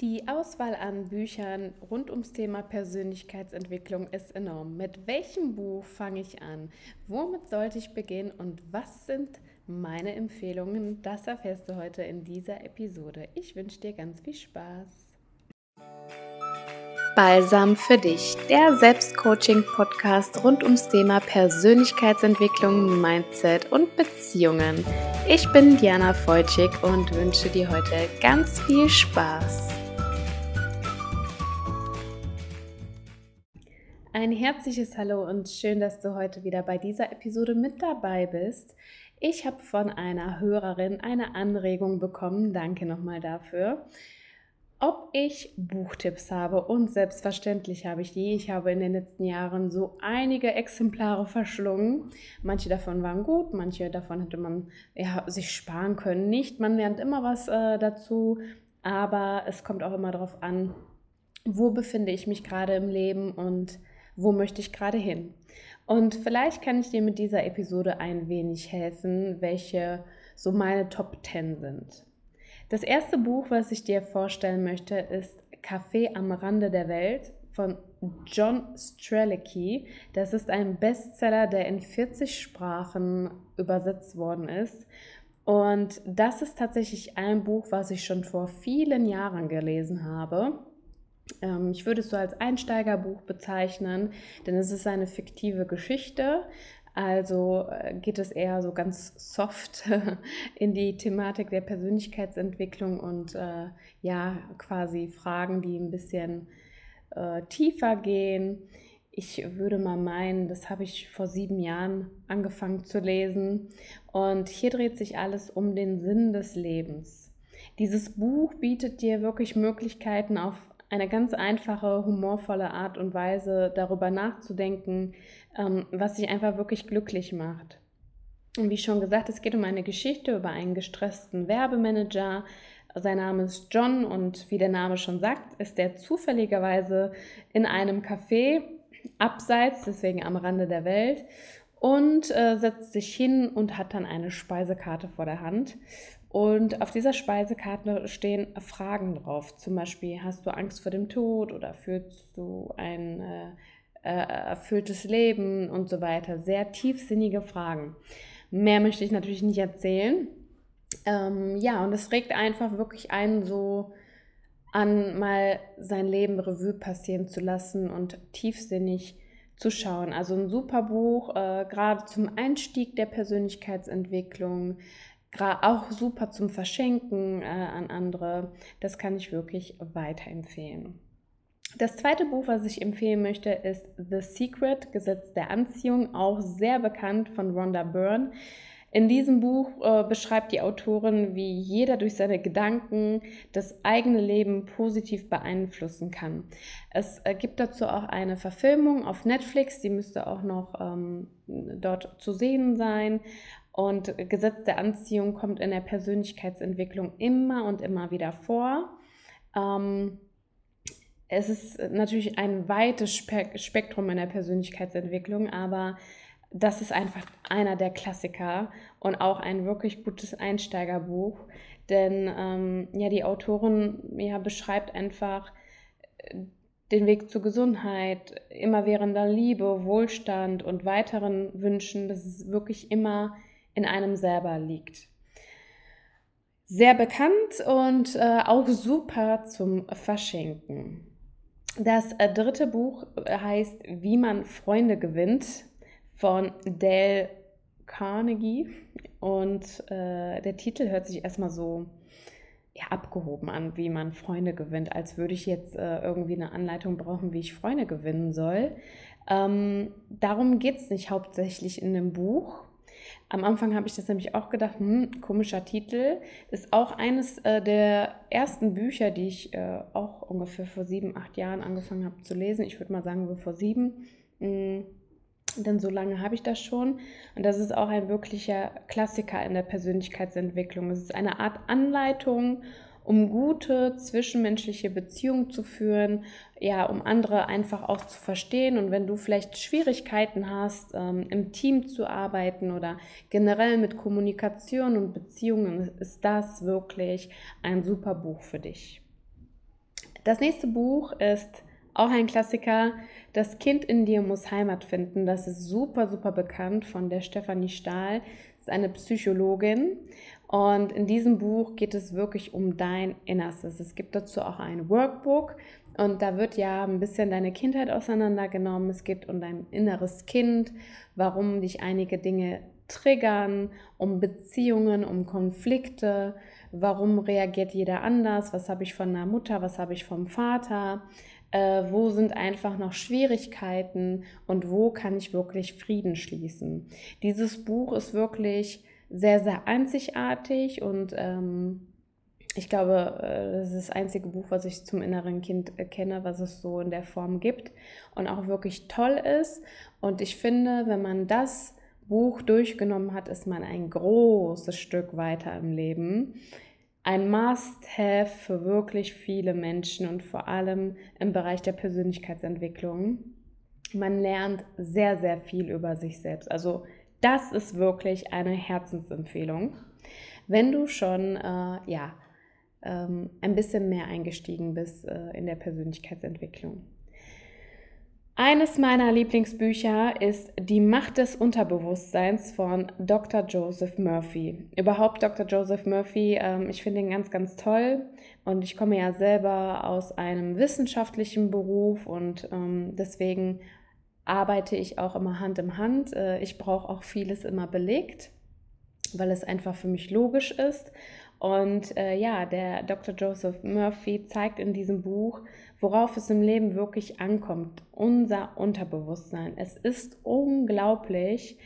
Die Auswahl an Büchern rund ums Thema Persönlichkeitsentwicklung ist enorm. Mit welchem Buch fange ich an? Womit sollte ich beginnen und was sind meine Empfehlungen? Das erfährst du heute in dieser Episode. Ich wünsche dir ganz viel Spaß. Balsam für dich, der Selbstcoaching-Podcast rund ums Thema Persönlichkeitsentwicklung, Mindset und Beziehungen. Ich bin Diana Feutschig und wünsche dir heute ganz viel Spaß. Ein herzliches Hallo und schön, dass du heute wieder bei dieser Episode mit dabei bist. Ich habe von einer Hörerin eine Anregung bekommen, danke nochmal dafür, ob ich Buchtipps habe und selbstverständlich habe ich die. Ich habe in den letzten Jahren so einige Exemplare verschlungen. Manche davon waren gut, manche davon hätte man ja, sich sparen können. Nicht, man lernt immer was äh, dazu, aber es kommt auch immer darauf an, wo befinde ich mich gerade im Leben und wo möchte ich gerade hin. Und vielleicht kann ich dir mit dieser Episode ein wenig helfen, welche so meine Top 10 sind. Das erste Buch, was ich dir vorstellen möchte, ist Café am Rande der Welt von John Strelicky. Das ist ein Bestseller, der in 40 Sprachen übersetzt worden ist. Und das ist tatsächlich ein Buch, was ich schon vor vielen Jahren gelesen habe. Ähm, ich würde es so als Einsteigerbuch bezeichnen, denn es ist eine fiktive Geschichte. Also äh, geht es eher so ganz soft in die Thematik der Persönlichkeitsentwicklung und äh, ja, quasi Fragen, die ein bisschen äh, tiefer gehen. Ich würde mal meinen, das habe ich vor sieben Jahren angefangen zu lesen. Und hier dreht sich alles um den Sinn des Lebens. Dieses Buch bietet dir wirklich Möglichkeiten, auf eine ganz einfache, humorvolle Art und Weise darüber nachzudenken, ähm, was sich einfach wirklich glücklich macht. Und wie schon gesagt, es geht um eine Geschichte über einen gestressten Werbemanager. Sein Name ist John und wie der Name schon sagt, ist er zufälligerweise in einem Café abseits, deswegen am Rande der Welt und äh, setzt sich hin und hat dann eine Speisekarte vor der Hand. Und auf dieser Speisekarte stehen Fragen drauf. Zum Beispiel, hast du Angst vor dem Tod oder fühlst du ein äh, äh, erfülltes Leben und so weiter. Sehr tiefsinnige Fragen. Mehr möchte ich natürlich nicht erzählen. Ähm, ja, und es regt einfach wirklich einen so an, mal sein Leben Revue passieren zu lassen und tiefsinnig zu schauen. Also ein super Buch, äh, gerade zum Einstieg der Persönlichkeitsentwicklung auch super zum Verschenken äh, an andere. Das kann ich wirklich weiterempfehlen. Das zweite Buch, was ich empfehlen möchte, ist The Secret, Gesetz der Anziehung, auch sehr bekannt von Rhonda Byrne. In diesem Buch äh, beschreibt die Autorin, wie jeder durch seine Gedanken das eigene Leben positiv beeinflussen kann. Es äh, gibt dazu auch eine Verfilmung auf Netflix, die müsste auch noch ähm, dort zu sehen sein. Und Gesetz der Anziehung kommt in der Persönlichkeitsentwicklung immer und immer wieder vor. Ähm, es ist natürlich ein weites Spektrum in der Persönlichkeitsentwicklung, aber das ist einfach einer der Klassiker und auch ein wirklich gutes Einsteigerbuch. Denn ähm, ja, die Autorin ja, beschreibt einfach äh, den Weg zur Gesundheit, immerwährender Liebe, Wohlstand und weiteren Wünschen. Das ist wirklich immer in einem selber liegt. Sehr bekannt und äh, auch super zum Verschenken. Das äh, dritte Buch heißt Wie man Freunde gewinnt von Dale Carnegie und äh, der Titel hört sich erstmal so ja, abgehoben an, wie man Freunde gewinnt, als würde ich jetzt äh, irgendwie eine Anleitung brauchen, wie ich Freunde gewinnen soll. Ähm, darum geht es nicht hauptsächlich in dem Buch, am Anfang habe ich das nämlich auch gedacht, hm, komischer Titel. Ist auch eines äh, der ersten Bücher, die ich äh, auch ungefähr vor sieben, acht Jahren angefangen habe zu lesen. Ich würde mal sagen, so vor sieben. Hm, denn so lange habe ich das schon. Und das ist auch ein wirklicher Klassiker in der Persönlichkeitsentwicklung. Es ist eine Art Anleitung um gute zwischenmenschliche Beziehungen zu führen, ja, um andere einfach auch zu verstehen. Und wenn du vielleicht Schwierigkeiten hast, ähm, im Team zu arbeiten oder generell mit Kommunikation und Beziehungen, ist das wirklich ein super Buch für dich. Das nächste Buch ist auch ein Klassiker. Das Kind in dir muss Heimat finden. Das ist super, super bekannt von der Stefanie Stahl. Das ist eine Psychologin. Und in diesem Buch geht es wirklich um dein Innerstes. Es gibt dazu auch ein Workbook. Und da wird ja ein bisschen deine Kindheit auseinandergenommen. Es geht um dein inneres Kind, warum dich einige Dinge triggern, um Beziehungen, um Konflikte, warum reagiert jeder anders, was habe ich von der Mutter, was habe ich vom Vater, äh, wo sind einfach noch Schwierigkeiten und wo kann ich wirklich Frieden schließen. Dieses Buch ist wirklich sehr, sehr einzigartig und ähm, ich glaube, äh, das ist das einzige Buch, was ich zum inneren Kind kenne, was es so in der Form gibt und auch wirklich toll ist. Und ich finde, wenn man das Buch durchgenommen hat, ist man ein großes Stück weiter im Leben. Ein Must-Have für wirklich viele Menschen und vor allem im Bereich der Persönlichkeitsentwicklung. Man lernt sehr, sehr viel über sich selbst. Also das ist wirklich eine Herzensempfehlung. Wenn du schon äh, ja, ähm, ein bisschen mehr eingestiegen bist äh, in der Persönlichkeitsentwicklung. Eines meiner Lieblingsbücher ist Die Macht des Unterbewusstseins von Dr. Joseph Murphy. Überhaupt Dr. Joseph Murphy, ähm, ich finde ihn ganz, ganz toll und ich komme ja selber aus einem wissenschaftlichen Beruf und ähm, deswegen arbeite ich auch immer Hand in Hand. Äh, ich brauche auch vieles immer belegt, weil es einfach für mich logisch ist. Und äh, ja, der Dr. Joseph Murphy zeigt in diesem Buch, worauf es im Leben wirklich ankommt. Unser Unterbewusstsein. Es ist unglaublich.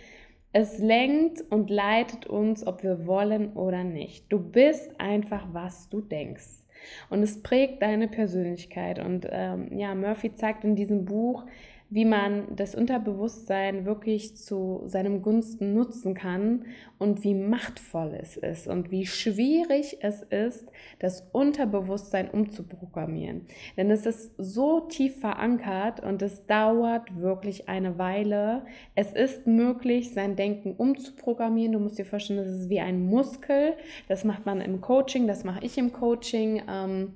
Es lenkt und leitet uns, ob wir wollen oder nicht. Du bist einfach, was du denkst. Und es prägt deine Persönlichkeit. Und ähm, ja, Murphy zeigt in diesem Buch, wie man das Unterbewusstsein wirklich zu seinem Gunsten nutzen kann und wie machtvoll es ist und wie schwierig es ist, das Unterbewusstsein umzuprogrammieren. Denn es ist so tief verankert und es dauert wirklich eine Weile. Es ist möglich, sein Denken umzuprogrammieren. Du musst dir vorstellen, das ist wie ein Muskel. Das macht man im Coaching, das mache ich im Coaching. Ähm,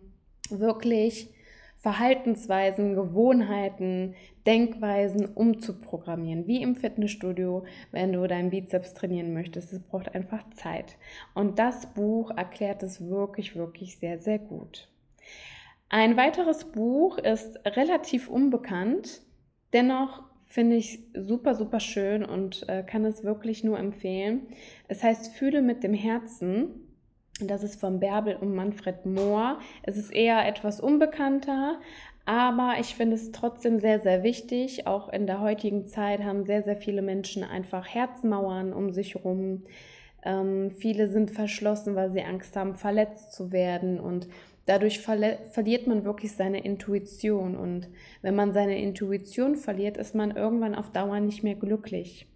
wirklich Verhaltensweisen, Gewohnheiten, Denkweisen umzuprogrammieren, wie im Fitnessstudio, wenn du deinen Bizeps trainieren möchtest. Es braucht einfach Zeit. Und das Buch erklärt es wirklich, wirklich sehr, sehr gut. Ein weiteres Buch ist relativ unbekannt, dennoch finde ich super, super schön und äh, kann es wirklich nur empfehlen. Es heißt Fühle mit dem Herzen das ist von Bärbel und Manfred Mohr. Es ist eher etwas unbekannter, aber ich finde es trotzdem sehr, sehr wichtig. Auch in der heutigen Zeit haben sehr, sehr viele Menschen einfach Herzmauern um sich herum. Ähm, viele sind verschlossen, weil sie Angst haben, verletzt zu werden. Und dadurch verliert man wirklich seine Intuition. Und wenn man seine Intuition verliert, ist man irgendwann auf Dauer nicht mehr glücklich.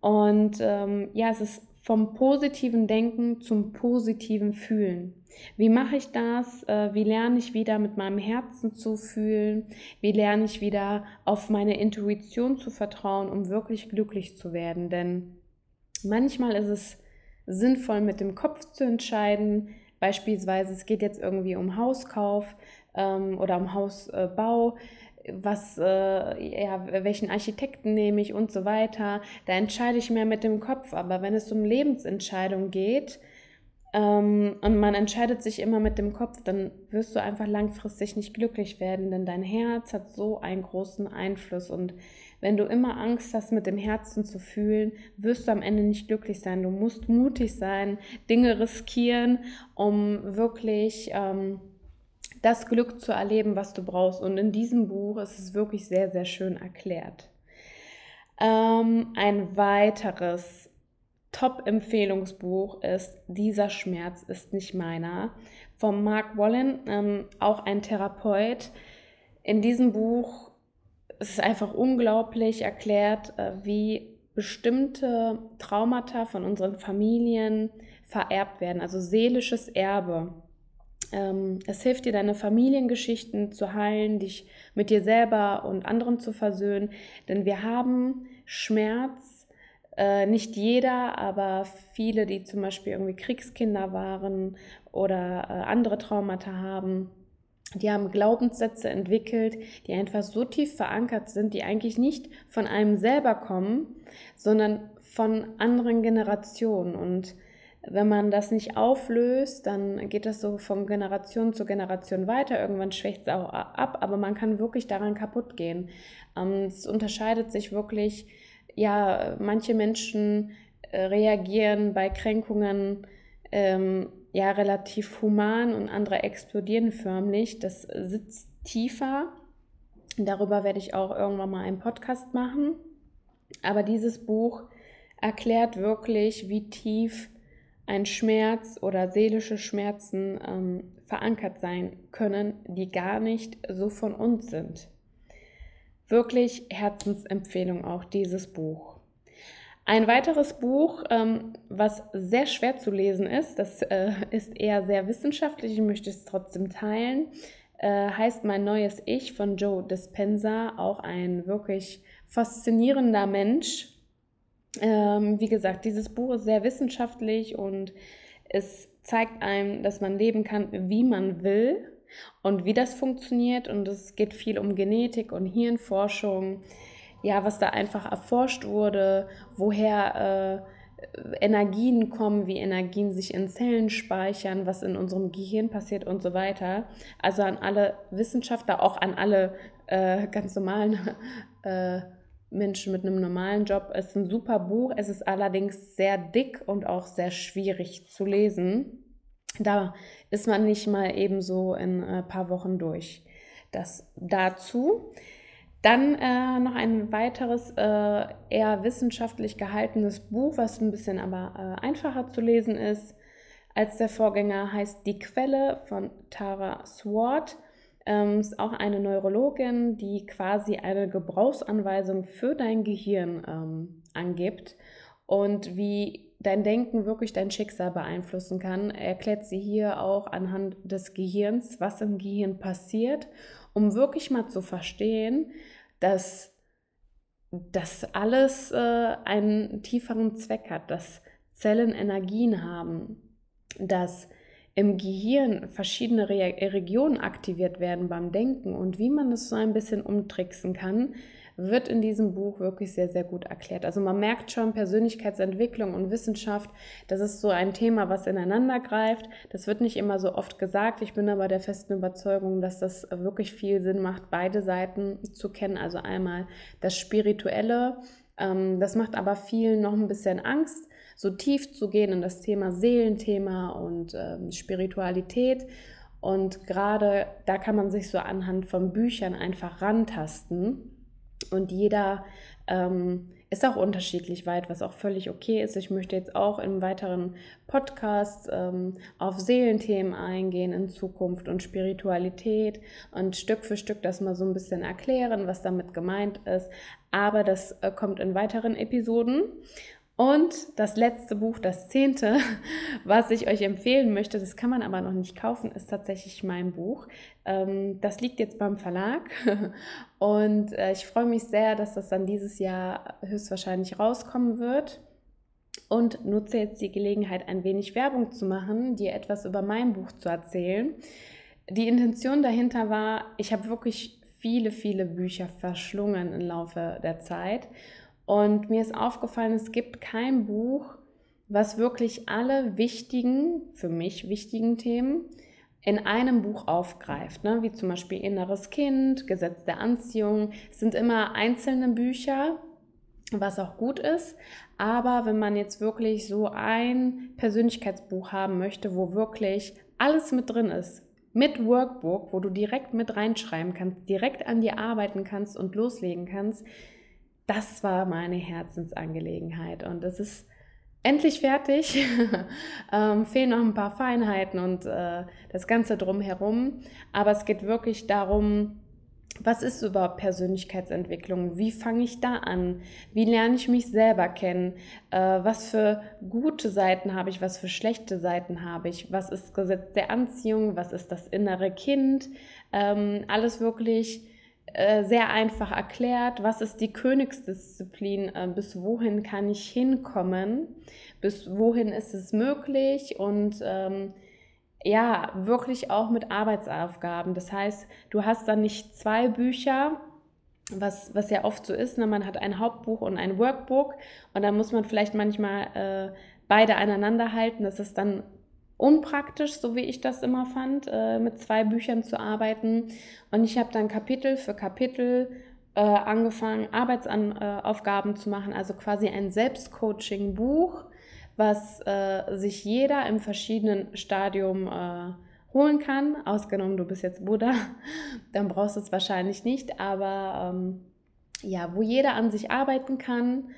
Und ähm, ja, es ist vom positiven Denken zum positiven Fühlen. Wie mache ich das? Äh, wie lerne ich wieder mit meinem Herzen zu fühlen? Wie lerne ich wieder auf meine Intuition zu vertrauen, um wirklich glücklich zu werden? Denn manchmal ist es sinnvoll, mit dem Kopf zu entscheiden. Beispielsweise, es geht jetzt irgendwie um Hauskauf ähm, oder um Hausbau was, äh, ja, welchen Architekten nehme ich und so weiter. Da entscheide ich mehr mit dem Kopf. Aber wenn es um Lebensentscheidungen geht ähm, und man entscheidet sich immer mit dem Kopf, dann wirst du einfach langfristig nicht glücklich werden, denn dein Herz hat so einen großen Einfluss. Und wenn du immer Angst hast, mit dem Herzen zu fühlen, wirst du am Ende nicht glücklich sein. Du musst mutig sein, Dinge riskieren, um wirklich... Ähm, das Glück zu erleben, was du brauchst. Und in diesem Buch ist es wirklich sehr, sehr schön erklärt. Ähm, ein weiteres Top-Empfehlungsbuch ist Dieser Schmerz ist nicht meiner von Mark Wallen, ähm, auch ein Therapeut. In diesem Buch ist es einfach unglaublich erklärt, äh, wie bestimmte Traumata von unseren Familien vererbt werden, also seelisches Erbe. Ähm, es hilft dir, deine Familiengeschichten zu heilen, dich mit dir selber und anderen zu versöhnen. Denn wir haben Schmerz, äh, nicht jeder, aber viele, die zum Beispiel irgendwie Kriegskinder waren oder äh, andere Traumata haben, die haben Glaubenssätze entwickelt, die einfach so tief verankert sind, die eigentlich nicht von einem selber kommen, sondern von anderen Generationen. Und wenn man das nicht auflöst, dann geht das so von Generation zu Generation weiter. Irgendwann schwächt es auch ab, aber man kann wirklich daran kaputt gehen. Ähm, es unterscheidet sich wirklich, ja, manche Menschen äh, reagieren bei Kränkungen ähm, ja relativ human und andere explodieren förmlich. Das sitzt tiefer. Darüber werde ich auch irgendwann mal einen Podcast machen. Aber dieses Buch erklärt wirklich, wie tief ein Schmerz oder seelische Schmerzen ähm, verankert sein können, die gar nicht so von uns sind. Wirklich Herzensempfehlung auch dieses Buch. Ein weiteres Buch, ähm, was sehr schwer zu lesen ist, das äh, ist eher sehr wissenschaftlich, ich möchte es trotzdem teilen, äh, heißt Mein neues Ich von Joe Dispenza, auch ein wirklich faszinierender Mensch, ähm, wie gesagt, dieses Buch ist sehr wissenschaftlich und es zeigt einem, dass man leben kann, wie man will und wie das funktioniert. Und es geht viel um Genetik und Hirnforschung, ja, was da einfach erforscht wurde, woher äh, Energien kommen, wie Energien sich in Zellen speichern, was in unserem Gehirn passiert und so weiter. Also an alle Wissenschaftler, auch an alle äh, ganz normalen äh, Menschen mit einem normalen Job. Es ist ein super Buch. Es ist allerdings sehr dick und auch sehr schwierig zu lesen. Da ist man nicht mal eben so in ein paar Wochen durch. Das dazu. Dann äh, noch ein weiteres, äh, eher wissenschaftlich gehaltenes Buch, was ein bisschen aber äh, einfacher zu lesen ist als der Vorgänger, heißt Die Quelle von Tara Swart ähm, ist auch eine Neurologin, die quasi eine Gebrauchsanweisung für dein Gehirn ähm, angibt und wie dein Denken wirklich dein Schicksal beeinflussen kann, erklärt sie hier auch anhand des Gehirns, was im Gehirn passiert, um wirklich mal zu verstehen, dass das alles äh, einen tieferen Zweck hat, dass Zellen Energien haben, dass im Gehirn verschiedene Re Regionen aktiviert werden beim Denken und wie man das so ein bisschen umtricksen kann, wird in diesem Buch wirklich sehr, sehr gut erklärt. Also man merkt schon, Persönlichkeitsentwicklung und Wissenschaft, das ist so ein Thema, was ineinander greift. Das wird nicht immer so oft gesagt. Ich bin aber der festen Überzeugung, dass das wirklich viel Sinn macht, beide Seiten zu kennen. Also einmal das Spirituelle, ähm, das macht aber vielen noch ein bisschen Angst so tief zu gehen in das Thema Seelenthema und ähm, Spiritualität. Und gerade da kann man sich so anhand von Büchern einfach rantasten. Und jeder ähm, ist auch unterschiedlich weit, was auch völlig okay ist. Ich möchte jetzt auch im weiteren Podcast ähm, auf Seelenthemen eingehen in Zukunft und Spiritualität und Stück für Stück das mal so ein bisschen erklären, was damit gemeint ist. Aber das äh, kommt in weiteren Episoden. Und das letzte Buch, das zehnte, was ich euch empfehlen möchte, das kann man aber noch nicht kaufen, ist tatsächlich mein Buch. Ähm, das liegt jetzt beim Verlag und äh, ich freue mich sehr, dass das dann dieses Jahr höchstwahrscheinlich rauskommen wird. Und nutze jetzt die Gelegenheit, ein wenig Werbung zu machen, dir etwas über mein Buch zu erzählen. Die Intention dahinter war, ich habe wirklich viele, viele Bücher verschlungen im Laufe der Zeit und mir ist aufgefallen, es gibt kein Buch, was wirklich alle wichtigen, für mich wichtigen Themen in einem Buch aufgreift, ne? wie zum Beispiel Inneres Kind, Gesetz der Anziehung. Es sind immer einzelne Bücher, was auch gut ist. Aber wenn man jetzt wirklich so ein Persönlichkeitsbuch haben möchte, wo wirklich alles mit drin ist, mit Workbook, wo du direkt mit reinschreiben kannst, direkt an dir arbeiten kannst und loslegen kannst, das war meine Herzensangelegenheit und es ist endlich fertig. ähm, fehlen noch ein paar Feinheiten und äh, das Ganze drumherum. Aber es geht wirklich darum, was ist überhaupt Persönlichkeitsentwicklung? Wie fange ich da an? Wie lerne ich mich selber kennen? Äh, was für gute Seiten habe ich? Was für schlechte Seiten habe ich? Was ist Gesetz der Anziehung? Was ist das innere Kind? Ähm, alles wirklich äh, sehr einfach erklärt, was ist die Königsdisziplin, äh, bis wohin kann ich hinkommen, bis wohin ist es möglich und ähm, ja, wirklich auch mit Arbeitsaufgaben. Das heißt, du hast dann nicht zwei Bücher, was, was ja oft so ist. Ne? Man hat ein Hauptbuch und ein Workbook und dann muss man vielleicht manchmal äh, beide aneinander halten. Das ist dann unpraktisch, so wie ich das immer fand, äh, mit zwei Büchern zu arbeiten. Und ich habe dann Kapitel für Kapitel äh, angefangen, Arbeitsaufgaben zu machen, also quasi ein Selbstcoaching-Buch, was äh, sich jeder im verschiedenen Stadium äh, holen kann. Ausgenommen, du bist jetzt Buddha, dann brauchst du es wahrscheinlich nicht, aber ähm, ja, wo jeder an sich arbeiten kann,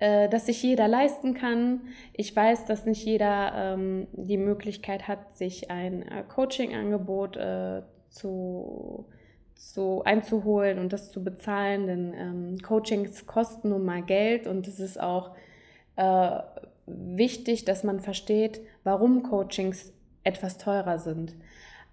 äh, dass sich jeder leisten kann. Ich weiß, dass nicht jeder ähm, die Möglichkeit hat, sich ein äh, Coaching-Angebot äh, zu, zu einzuholen und das zu bezahlen, denn ähm, Coachings kosten nun mal Geld und es ist auch äh, wichtig, dass man versteht, warum Coachings etwas teurer sind.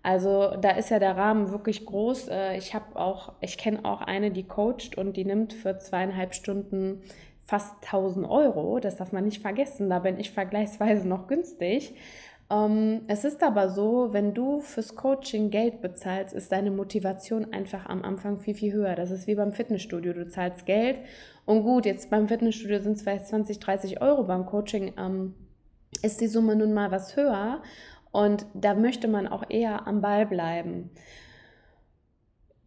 Also da ist ja der Rahmen wirklich groß. Äh, ich habe auch, ich kenne auch eine, die coacht und die nimmt für zweieinhalb Stunden fast 1000 Euro. Das darf man nicht vergessen. Da bin ich vergleichsweise noch günstig. Ähm, es ist aber so, wenn du fürs Coaching Geld bezahlst, ist deine Motivation einfach am Anfang viel, viel höher. Das ist wie beim Fitnessstudio. Du zahlst Geld und gut, jetzt beim Fitnessstudio sind es vielleicht 20, 30 Euro. Beim Coaching ähm, ist die Summe nun mal was höher. Und da möchte man auch eher am Ball bleiben.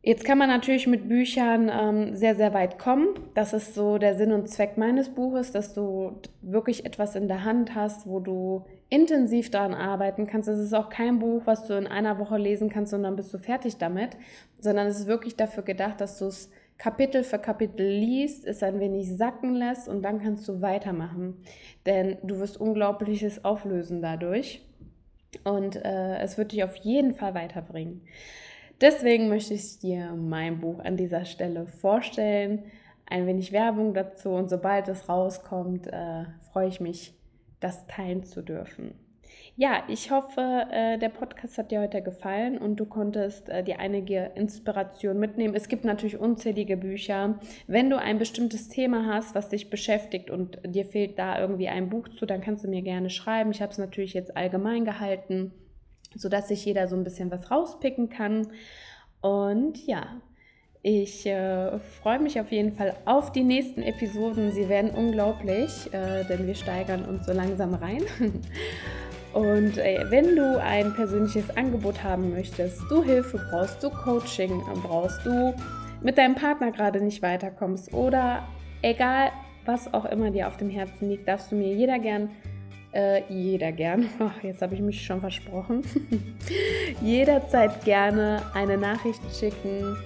Jetzt kann man natürlich mit Büchern ähm, sehr, sehr weit kommen. Das ist so der Sinn und Zweck meines Buches, dass du wirklich etwas in der Hand hast, wo du intensiv daran arbeiten kannst. Es ist auch kein Buch, was du in einer Woche lesen kannst und dann bist du fertig damit, sondern es ist wirklich dafür gedacht, dass du es Kapitel für Kapitel liest, es ein wenig sacken lässt und dann kannst du weitermachen. Denn du wirst Unglaubliches auflösen dadurch. Und äh, es wird dich auf jeden Fall weiterbringen. Deswegen möchte ich dir mein Buch an dieser Stelle vorstellen, ein wenig Werbung dazu und sobald es rauskommt, äh, freue ich mich, das teilen zu dürfen. Ja, ich hoffe, äh, der Podcast hat dir heute gefallen und du konntest äh, dir einige Inspiration mitnehmen. Es gibt natürlich unzählige Bücher. Wenn du ein bestimmtes Thema hast, was dich beschäftigt und dir fehlt da irgendwie ein Buch zu, dann kannst du mir gerne schreiben. Ich habe es natürlich jetzt allgemein gehalten, sodass sich jeder so ein bisschen was rauspicken kann. Und ja, ich äh, freue mich auf jeden Fall auf die nächsten Episoden. Sie werden unglaublich, äh, denn wir steigern uns so langsam rein. Und äh, wenn du ein persönliches Angebot haben möchtest, du Hilfe brauchst, du Coaching brauchst, du mit deinem Partner gerade nicht weiterkommst oder egal was auch immer dir auf dem Herzen liegt, darfst du mir jeder gern, äh, jeder gern, ach, jetzt habe ich mich schon versprochen, jederzeit gerne eine Nachricht schicken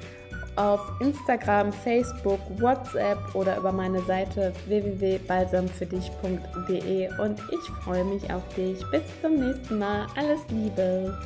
auf Instagram, Facebook, WhatsApp oder über meine Seite www.balsamfürdich.de und ich freue mich auf dich. Bis zum nächsten Mal. Alles Liebe.